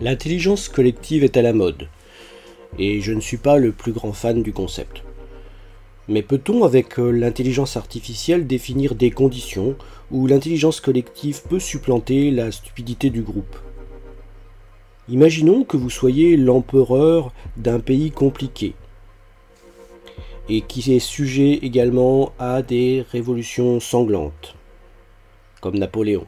L'intelligence collective est à la mode, et je ne suis pas le plus grand fan du concept. Mais peut-on avec euh, l'intelligence artificielle définir des conditions où l'intelligence collective peut supplanter la stupidité du groupe? Imaginons que vous soyez l'empereur d'un pays compliqué et qui est sujet également à des révolutions sanglantes, comme Napoléon.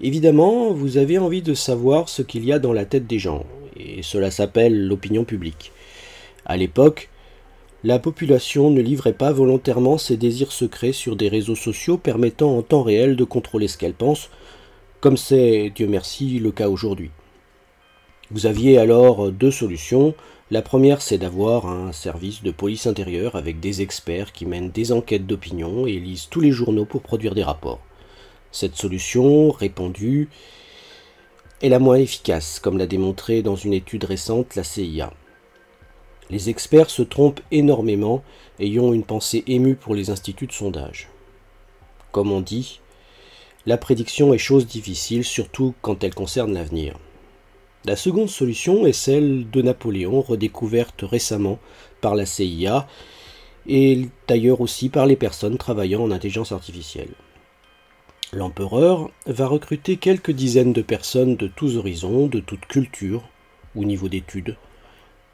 Évidemment, vous avez envie de savoir ce qu'il y a dans la tête des gens, et cela s'appelle l'opinion publique. À l'époque, la population ne livrait pas volontairement ses désirs secrets sur des réseaux sociaux permettant en temps réel de contrôler ce qu'elle pense, comme c'est, Dieu merci, le cas aujourd'hui. Vous aviez alors deux solutions. La première, c'est d'avoir un service de police intérieure avec des experts qui mènent des enquêtes d'opinion et lisent tous les journaux pour produire des rapports. Cette solution, répandue, est la moins efficace, comme l'a démontré dans une étude récente la CIA. Les experts se trompent énormément, ayant une pensée émue pour les instituts de sondage. Comme on dit, la prédiction est chose difficile, surtout quand elle concerne l'avenir. La seconde solution est celle de Napoléon, redécouverte récemment par la CIA et d'ailleurs aussi par les personnes travaillant en intelligence artificielle. L'empereur va recruter quelques dizaines de personnes de tous horizons, de toutes cultures ou niveau d'études,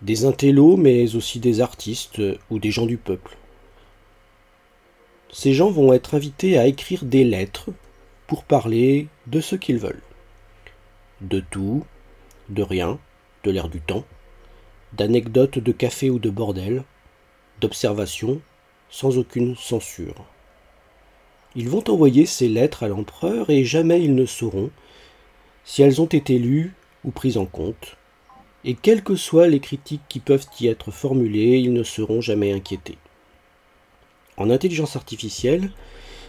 des intellos, mais aussi des artistes ou des gens du peuple. Ces gens vont être invités à écrire des lettres pour parler de ce qu'ils veulent. De tout, de rien, de l'air du temps, d'anecdotes de café ou de bordel, d'observations, sans aucune censure. Ils vont envoyer ces lettres à l'empereur et jamais ils ne sauront si elles ont été lues ou prises en compte, et quelles que soient les critiques qui peuvent y être formulées, ils ne seront jamais inquiétés. En intelligence artificielle,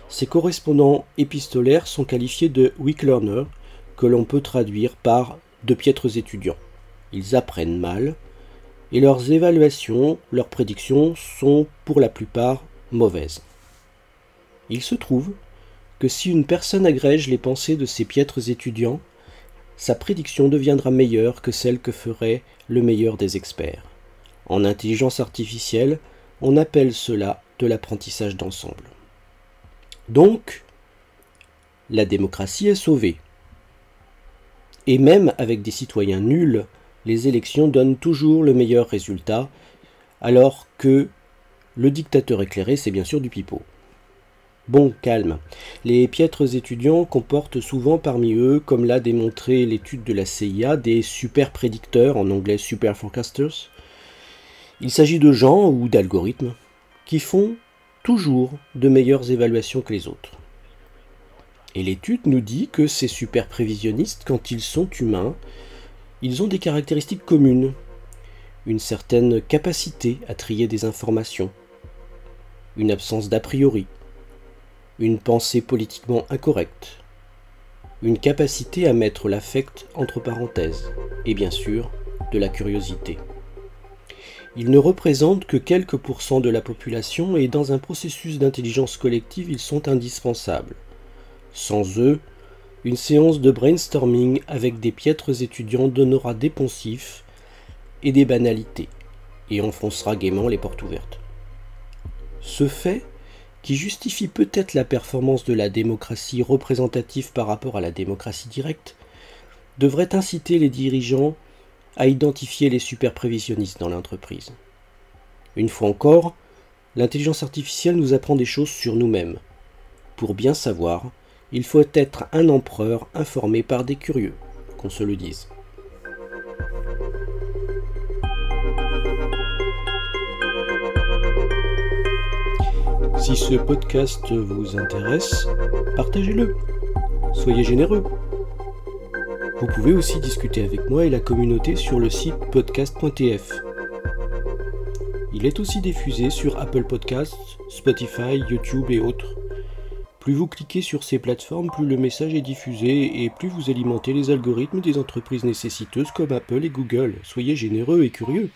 ces correspondants épistolaires sont qualifiés de weak learner, que l'on peut traduire par de piètres étudiants. Ils apprennent mal, et leurs évaluations, leurs prédictions sont pour la plupart mauvaises. Il se trouve que si une personne agrège les pensées de ces piètres étudiants, sa prédiction deviendra meilleure que celle que ferait le meilleur des experts. En intelligence artificielle, on appelle cela de l'apprentissage d'ensemble. Donc, la démocratie est sauvée. Et même avec des citoyens nuls, les élections donnent toujours le meilleur résultat, alors que le dictateur éclairé, c'est bien sûr du pipeau. Bon, calme. Les piètres étudiants comportent souvent parmi eux, comme l'a démontré l'étude de la CIA, des super prédicteurs, en anglais super forecasters. Il s'agit de gens ou d'algorithmes qui font toujours de meilleures évaluations que les autres. Et l'étude nous dit que ces super prévisionnistes, quand ils sont humains, ils ont des caractéristiques communes. Une certaine capacité à trier des informations, une absence d'a priori, une pensée politiquement incorrecte, une capacité à mettre l'affect entre parenthèses, et bien sûr, de la curiosité. Ils ne représentent que quelques pourcents de la population et dans un processus d'intelligence collective, ils sont indispensables. Sans eux, une séance de brainstorming avec des piètres étudiants donnera des poncifs et des banalités, et enfoncera gaiement les portes ouvertes. Ce fait qui justifie peut-être la performance de la démocratie représentative par rapport à la démocratie directe, devrait inciter les dirigeants à identifier les superprévisionnistes dans l'entreprise. Une fois encore, l'intelligence artificielle nous apprend des choses sur nous-mêmes. Pour bien savoir, il faut être un empereur informé par des curieux, qu'on se le dise. Si ce podcast vous intéresse, partagez-le. Soyez généreux. Vous pouvez aussi discuter avec moi et la communauté sur le site podcast.tf. Il est aussi diffusé sur Apple Podcasts, Spotify, YouTube et autres. Plus vous cliquez sur ces plateformes, plus le message est diffusé et plus vous alimentez les algorithmes des entreprises nécessiteuses comme Apple et Google. Soyez généreux et curieux.